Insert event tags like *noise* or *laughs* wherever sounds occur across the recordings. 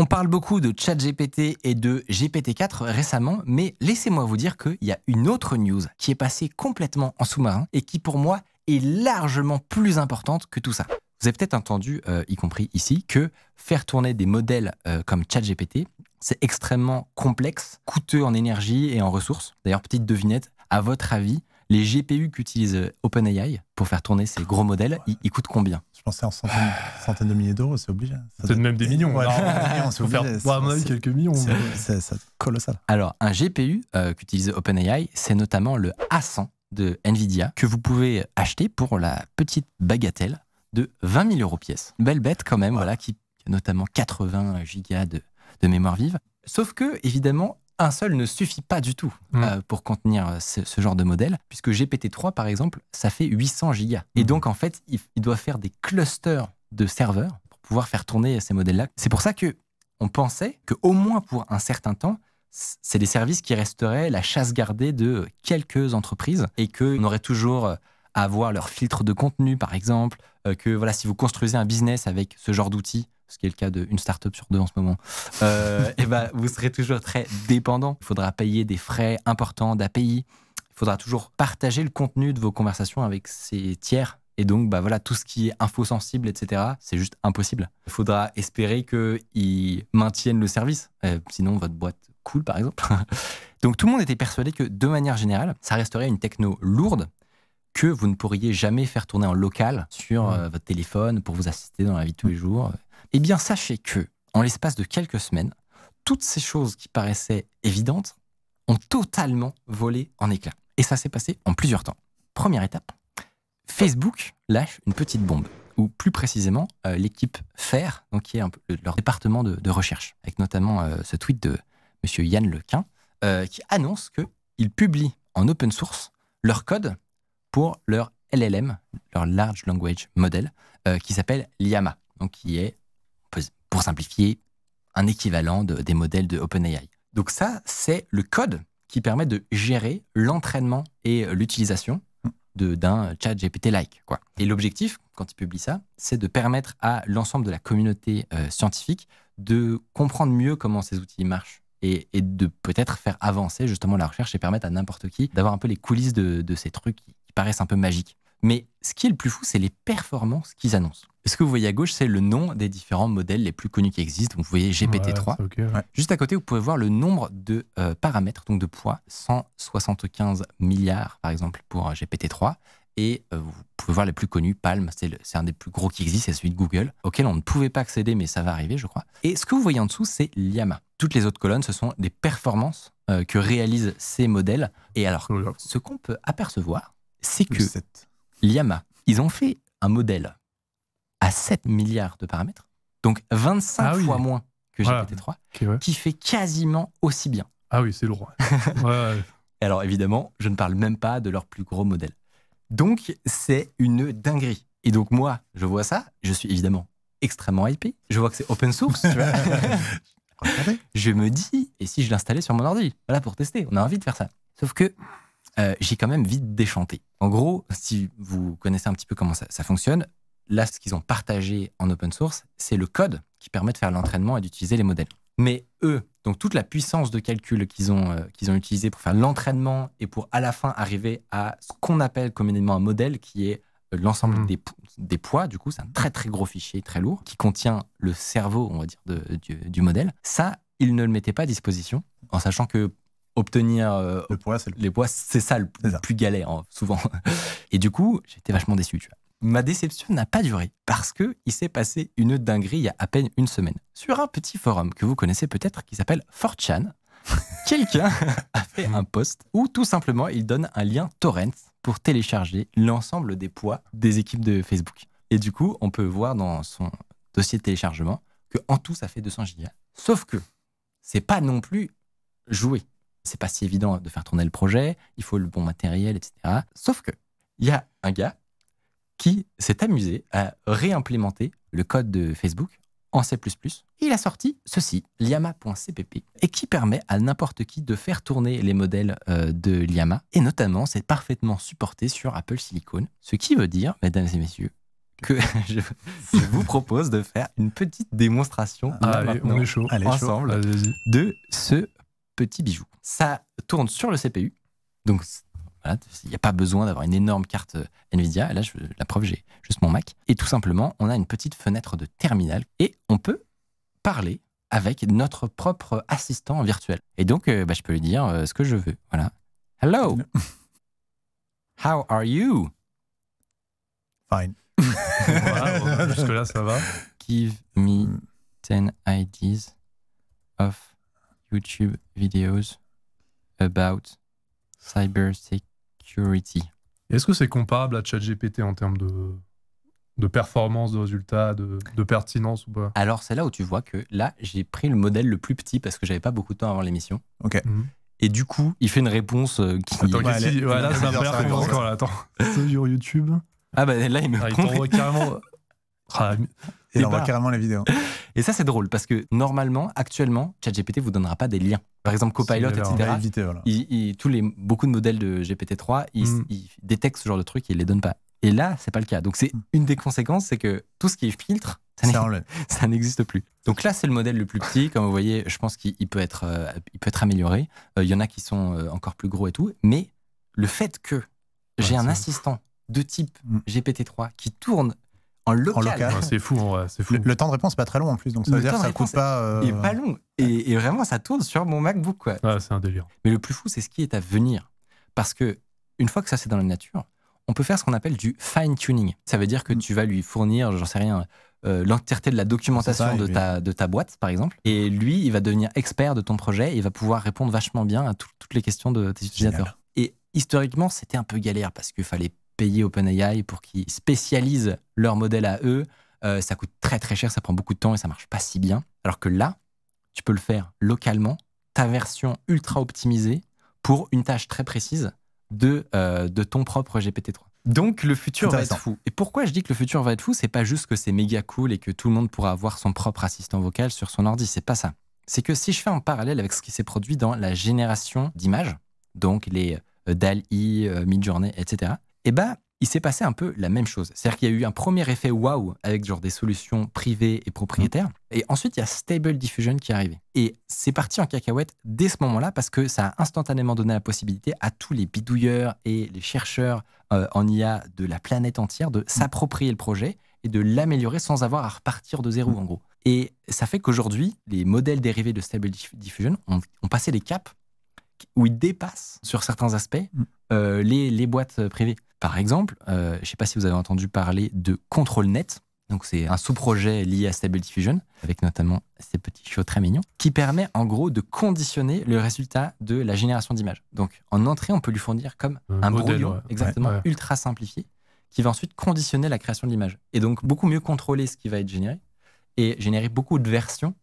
On parle beaucoup de ChatGPT et de GPT-4 récemment, mais laissez-moi vous dire qu'il y a une autre news qui est passée complètement en sous-marin et qui pour moi est largement plus importante que tout ça. Vous avez peut-être entendu, euh, y compris ici, que faire tourner des modèles euh, comme ChatGPT, c'est extrêmement complexe, coûteux en énergie et en ressources. D'ailleurs, petite devinette, à votre avis, les GPU qu'utilise euh, OpenAI pour faire tourner ces gros modèles, ils, coûtent combien? Je pensais en centaines, centaines de milliers d'euros, c'est obligé. C'est même des millions. Ouais, *laughs* millions c'est obligé. Faire, à quelques millions. C'est colossal. Alors, un GPU euh, qu'utilise OpenAI, c'est notamment le A100 de NVIDIA que vous pouvez acheter pour la petite bagatelle de 20 000 euros pièce. belle bête quand même, voilà, qui a notamment 80 gigas de, de mémoire vive. Sauf que, évidemment, un seul ne suffit pas du tout mm. euh, pour contenir euh, ce, genre de modèle, puisque GPT-3, par exemple, ça fait 800 gigas. Et mm. donc, en fait, il, doit faire des clusters de serveurs pour pouvoir faire tourner ces modèles-là. C'est pour ça que on pensait qu'au moins pour un certain temps, c'est des services qui resteraient la chasse gardée de quelques entreprises et qu'on aurait toujours euh, à avoir leur filtre de contenu, par exemple, que voilà, si vous construisez un business avec ce genre d'outils, ce qui est le cas d'une startup sur deux en ce moment, euh, *laughs* et ben, vous serez toujours très dépendant. Il faudra payer des frais importants d'API. Il faudra toujours partager le contenu de vos conversations avec ces tiers. Et donc, bah voilà, tout ce qui est info sensible, etc., c'est juste impossible. Il faudra espérer qu'ils maintiennent le service. Euh, sinon, votre boîte coule, par exemple. *laughs* donc, tout le monde était persuadé que, de manière générale, ça resterait une techno lourde que vous ne pourriez jamais faire tourner en local sur euh, votre téléphone pour vous assister dans la vie de tous les jours. Eh bien, sachez que, en l'espace de quelques semaines, toutes ces choses qui paraissaient évidentes ont totalement volé en éclats. Et ça s'est passé en plusieurs temps. Première étape, Facebook lâche une petite bombe, ou plus précisément euh, l'équipe FAIR, donc qui est leur département de, recherche, avec notamment euh, ce tweet de M. Yann Lequin, euh, qui annonce qu'ils publient en open source leur code pour leur LLM, leur Large Language Model, qui s'appelle Llama, donc qui est pour simplifier, un équivalent des modèles de OpenAI. Donc ça, c'est le code qui permet de gérer l'entraînement et l'utilisation d'un chat GPT-like. Et l'objectif, quand il publie ça, c'est de permettre à l'ensemble de la communauté euh, scientifique de comprendre mieux comment ces outils marchent et, de peut-être faire avancer justement la recherche et permettre à n'importe qui d'avoir un peu les coulisses de, ces trucs qui paraissent un peu magiques. Mais ce qui est le plus fou, c'est les performances qu'ils annoncent. Ce que vous voyez à gauche, c'est le nom des différents modèles les plus connus qui existent. Donc, vous voyez GPT-3. Juste à côté, vous pouvez voir le nombre de euh, paramètres, donc de poids, 175 milliards par exemple pour euh, GPT-3. Et euh, vous pouvez voir les plus connus, Palm, c'est un des plus gros qui existent, c'est celui de Google, auquel on ne pouvait pas accéder, mais ça va arriver, je crois. Et ce que vous voyez en dessous, c'est Llama. Toutes les autres colonnes, ce sont des performances que réalisent ces modèles. Et alors, ce qu'on peut apercevoir, c'est que Llama, ils ont fait un modèle à 7 milliards de paramètres, donc 25 ah fois moins que GPT-3, qui fait quasiment aussi bien. Ah oui, c'est lourd. *laughs* Alors évidemment, je ne parle même pas de leur plus gros modèle. Donc c'est une dinguerie. Et donc moi, je vois ça, je suis évidemment extrêmement hypé. Je vois que c'est open source, tu vois. *laughs* je me dis, et si je l'installais sur mon ordi? Voilà pour tester, on a envie de faire ça. Sauf que euh, j'ai quand même vite déchanté. En gros, si vous connaissez un petit peu comment ça, fonctionne, là, ce qu'ils ont partagé en open source, c'est le code qui permet de faire l'entraînement et d'utiliser les modèles. Mais eux, donc toute la puissance de calcul qu'ils ont, euh, qu'ils ont utilisé pour faire l'entraînement et pour à la fin arriver à ce qu'on appelle communément un modèle qui est euh, l'ensemble mmh. des, des, poids, du coup, c'est un très très gros fichier, très lourd, qui contient le cerveau, on va dire, de, du, du, modèle. Ça, ils ne le mettaient pas à disposition, en sachant que obtenir euh, le poids, les poids, c'est ça le plus, galère, hein, souvent. *laughs* Et du coup, j'étais vachement déçu. Tu vois. Ma déception n'a pas duré parce que il s'est passé une dinguerie il y a à peine une semaine. Sur un petit forum que vous connaissez peut-être qui s'appelle 4chan, *laughs* quelqu'un a fait un post où tout simplement il donne un lien torrent pour télécharger l'ensemble des poids des équipes de Facebook. Et du coup, on peut voir dans son dossier de téléchargement que en tout ça fait 200 gigas. Sauf que c'est pas non plus joué c'est pas si évident de faire tourner le projet, il faut le bon matériel, etc. Sauf que il y a un gars qui s'est amusé à réimplémenter le code de Facebook en C++. Il a sorti ceci, llama.cpp, et qui permet à n'importe qui de faire tourner les modèles euh, de Llama. Et notamment, c'est parfaitement supporté sur Apple Silicon. Ce qui veut dire, mesdames et messieurs, que *laughs* je, je vous propose de faire une petite démonstration là, Allez, maintenant, on est chaud. Chaud. ensemble Allez, vas-y. de ce petit bijou. Ça tourne sur le CPU, donc voilà, il n'y a pas besoin d'avoir une énorme carte euh, Nvidia. Là, je, la preuve, j'ai juste mon Mac. Et tout simplement, on a une petite fenêtre de terminal et on peut parler avec notre propre assistant virtuel. Et donc, euh, bah, je peux lui dire euh, ce que je veux. Voilà. Hello. *laughs* How are you? Fine. Voilà, bon, Jusque-là, ça va. Give me 10 ideas of YouTube videos about cybersecurity. Est-ce que c'est comparable à ChatGPT en termes de, de performance, de résultats, de, de pertinence ou pas? Alors, c'est là où tu vois que là, j'ai pris le modèle le plus petit parce que j'avais pas beaucoup de temps avant l'émission. Ok. Mhm. Et du coup, il fait une réponse euh, qui. Attends, Ouais, qu'est-ce qu'il dit? Elle Ouais, là, ça convaincant, encore. là. Attends. *laughs* C'est sur YouTube. Ah, bah là, il me Ah, il prend- carrément. Ah, Et on voit barres. carrément les vidéos. Et ça, c'est drôle parce que normalement, actuellement, ChatGPT vous donnera pas des liens. Par exemple, Copilot, etc. va éviter, voilà. il- il- tous les, beaucoup de modèles de GPT-3, ils, Mm. ils détectent ce genre de trucs et ils les donnent pas. Et là, c'est pas le cas. Donc, c'est Mm. une des conséquences, c'est que tout ce qui est filtre, *laughs* ça n'existe plus. Donc là, c'est le modèle le plus petit. Comme vous voyez, je pense qu'il il peut, être, euh, il peut être amélioré. Euh, Il y en a qui sont euh, encore plus gros et tout. Mais le fait que j'ai Ouais, un assistant de type Mm. GPT-3 qui tourne en local, local. ouais, c'est fou, c'est fou. Le, le temps de réponse n'est pas très long en plus, donc ça Le veut dire que ça coûte pas. euh, est pas long. Et, et vraiment, ça tourne sur mon MacBook. Quoi. Ouais, c'est un délire. Mais le plus fou, c'est ce qui est à venir. Parce que une fois que ça, c'est dans la nature, on peut faire ce qu'on appelle du fine-tuning. Ça veut dire que Mm. tu vas lui fournir, j'en sais rien, euh, l'entièreté de la documentation ça, de, ta, de ta boîte, par exemple. Et lui, il va devenir expert de ton projet et il va pouvoir répondre vachement bien à tout- toutes les questions de tes utilisateurs. Génial. Et historiquement, c'était un peu galère parce qu'il fallait payer OpenAI pour qu'ils spécialisent leur modèle à eux. Euh, ça coûte très très cher, ça prend beaucoup de temps et ça marche pas si bien. Alors que là, tu peux le faire localement, ta version ultra optimisée pour une tâche très précise de, euh, de ton propre GPT-3. Donc le futur va être fou. Et pourquoi je dis que le futur va être fou? C'est pas juste que c'est méga cool et que tout le monde pourra avoir son propre assistant vocal sur son ordi. C'est pas ça. C'est que si je fais un parallèle avec ce qui s'est produit dans la génération d'images, donc les euh, euh, Midjourney, etc., eh ben, il s'est passé un peu la même chose. C'est-à-dire qu'il y a eu un premier effet waouh avec genre des solutions privées et propriétaires. Et ensuite, il y a Stable Diffusion qui est arrivé. Et c'est parti en cacahuète dès ce moment-là parce que ça a instantanément donné la possibilité à tous les bidouilleurs et les chercheurs euh, en IA de la planète entière de s'approprier le projet et de l'améliorer sans avoir à repartir de zéro, en gros. Et ça fait qu'aujourd'hui, les modèles dérivés de Stable Diff- Diffusion ont, ont passé des caps où ils dépassent sur certains aspects euh, les, les boîtes privées. Par exemple, euh, je ne sais pas si vous avez entendu parler de ControlNet. Donc c'est un sous-projet lié à Stable Diffusion, avec notamment ces petits chiots très mignons, qui permet en gros de conditionner le résultat de la génération d'images. Donc en entrée, on peut lui fournir comme Un un modèle, brouillon, ouais. exactement, Ouais, ouais. ultra simplifié, qui va ensuite conditionner la création de l'image. Et donc beaucoup mieux contrôler ce qui va être généré, et générer beaucoup de versions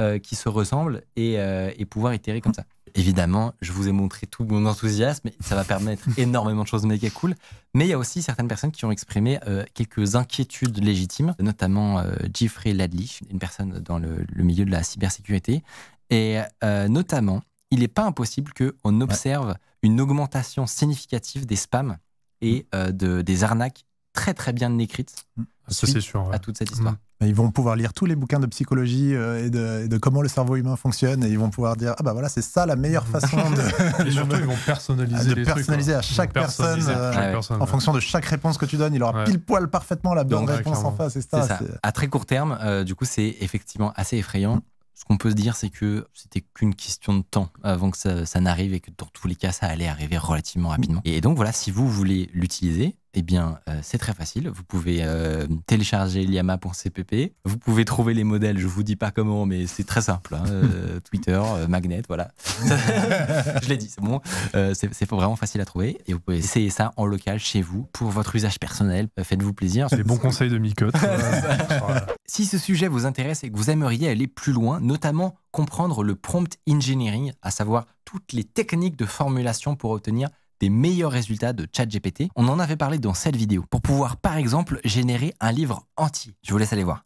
euh, qui se ressemblent et, euh, et pouvoir itérer comme ça. Évidemment, je vous ai montré tout mon enthousiasme, et ça va permettre *laughs* énormément de choses méga cool. Mais il y a aussi certaines personnes qui ont exprimé euh, quelques inquiétudes légitimes, notamment euh, Jeffrey Ladley, une personne dans le, le milieu de la cybersécurité. Et euh, notamment, il n'est pas impossible qu'on observe une augmentation significative des spams et de, des arnaques très très bien écrites Ça, c'est sûr. ouais. à toute cette histoire. Mais Ils vont pouvoir lire tous les bouquins de psychologie euh, et, de, et de comment le cerveau humain fonctionne et ils vont pouvoir dire ah bah voilà c'est ça la meilleure façon de, *laughs* Et surtout, *laughs* ils vont personnaliser de les personnaliser à chaque Ils vont personnaliser personne, à euh, chaque ouais. personne, en ouais. fonction de chaque réponse que tu donnes il aura Ouais. pile poil parfaitement la bonne ouais, réponse en face et C'est ça, À très court terme, euh, du coup, c'est effectivement assez effrayant. Ce qu'on peut se dire, c'est que c'était qu'une question de temps avant que ça, ça n'arrive et que dans tous les cas, ça allait arriver relativement rapidement. Et donc voilà, si vous voulez l'utiliser, eh bien, euh, c'est très facile. Vous pouvez euh, télécharger liama.cpp. Vous pouvez trouver les modèles. Je vous dis pas comment, mais c'est très simple. hein. *laughs* Euh, Twitter, Magnet, voilà. *laughs* je l'ai dit, c'est bon. C'est vraiment facile à trouver. Et vous pouvez essayer ça en local chez vous pour votre usage personnel. Faites-vous plaisir. Les bons conseils de Micotte. Voilà. *laughs* Si ce sujet vous intéresse et que vous aimeriez aller plus loin, notamment comprendre le prompt engineering, à savoir toutes les techniques de formulation pour obtenir des meilleurs résultats de ChatGPT, on en avait parlé dans cette vidéo, pour pouvoir par exemple générer un livre entier. Je vous laisse aller voir.